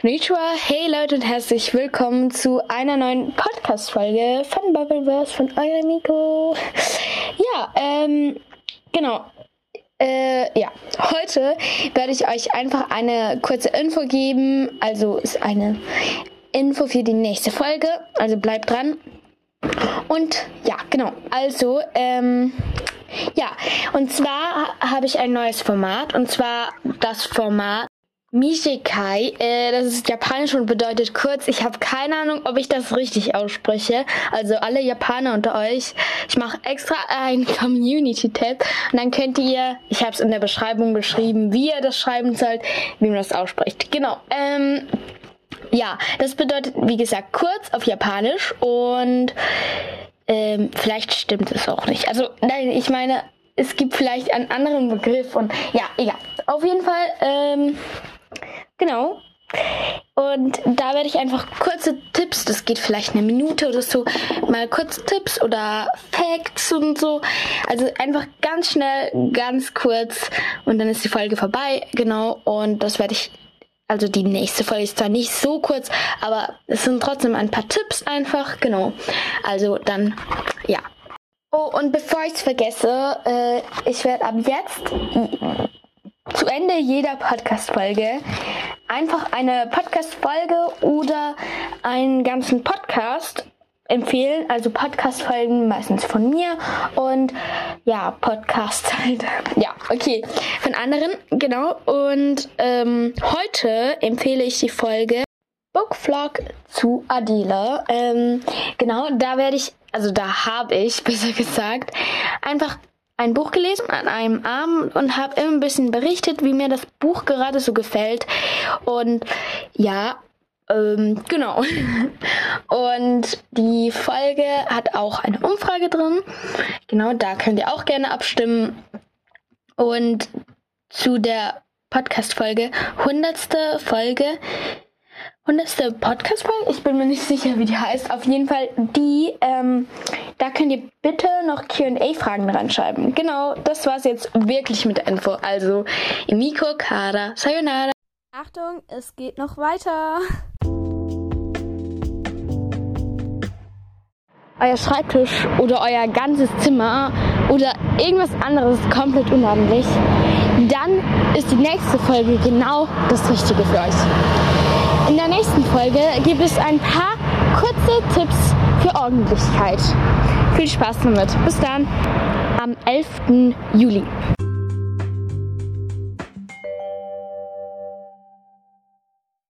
Konnichiwa, hey Leute und herzlich willkommen zu einer neuen Podcast-Folge von Bubbleverse von eurem Nico. Ja, ähm, genau. Äh, ja, heute werde ich euch einfach eine kurze Info geben. Also ist eine Info für die nächste Folge. Also bleibt dran. Und ja, genau. Also, ähm, ja, und zwar habe ich ein neues Format. Und zwar das Format Mishikai, äh, das ist japanisch und bedeutet kurz. Ich habe keine Ahnung, ob ich das richtig ausspreche. Also alle Japaner unter euch, ich mache extra ein Community-Tab und dann könnt ihr, ich habe es in der Beschreibung geschrieben, wie ihr das schreiben sollt, wie man das ausspricht. Genau. Ähm, ja, das bedeutet, wie gesagt, kurz auf Japanisch und ähm, vielleicht stimmt es auch nicht. Also nein, ich meine, es gibt vielleicht einen anderen Begriff und ja, egal. Auf jeden Fall, ähm, Genau. Und da werde ich einfach kurze Tipps, das geht vielleicht eine Minute oder so, mal kurz Tipps oder Facts und so. Also einfach ganz schnell, ganz kurz und dann ist die Folge vorbei. Genau. Und das werde ich, also die nächste Folge ist zwar nicht so kurz, aber es sind trotzdem ein paar Tipps einfach. Genau. Also dann, ja. Oh, und bevor ich es vergesse, äh, ich werde ab jetzt zu Ende jeder Podcast-Folge einfach eine Podcast-Folge oder einen ganzen Podcast empfehlen. Also Podcast-Folgen meistens von mir und ja, Podcast halt. Ja, okay. Von anderen, genau. Und ähm, heute empfehle ich die Folge Bookvlog zu Adela. Ähm, genau, da werde ich, also da habe ich, besser gesagt, einfach ein Buch gelesen an einem Abend und habe immer ein bisschen berichtet, wie mir das Buch gerade so gefällt. Und ja, ähm, genau. Und die Folge hat auch eine Umfrage drin. Genau, da könnt ihr auch gerne abstimmen. Und zu der Podcast-Folge, hundertste Folge, hundertste Podcast-Folge, ich bin mir nicht sicher, wie die heißt. Auf jeden Fall die, ähm, da könnt ihr bitte noch QA-Fragen reinschreiben. Genau, das war's jetzt wirklich mit der Info. Also, Imiko, Kara, Sayonara. Achtung, es geht noch weiter. Euer Schreibtisch oder euer ganzes Zimmer oder irgendwas anderes komplett unordentlich, dann ist die nächste Folge genau das Richtige für euch. In der nächsten Folge gibt es ein paar kurze Tipps für Ordentlichkeit. Viel Spaß damit. Bis dann am 11. Juli.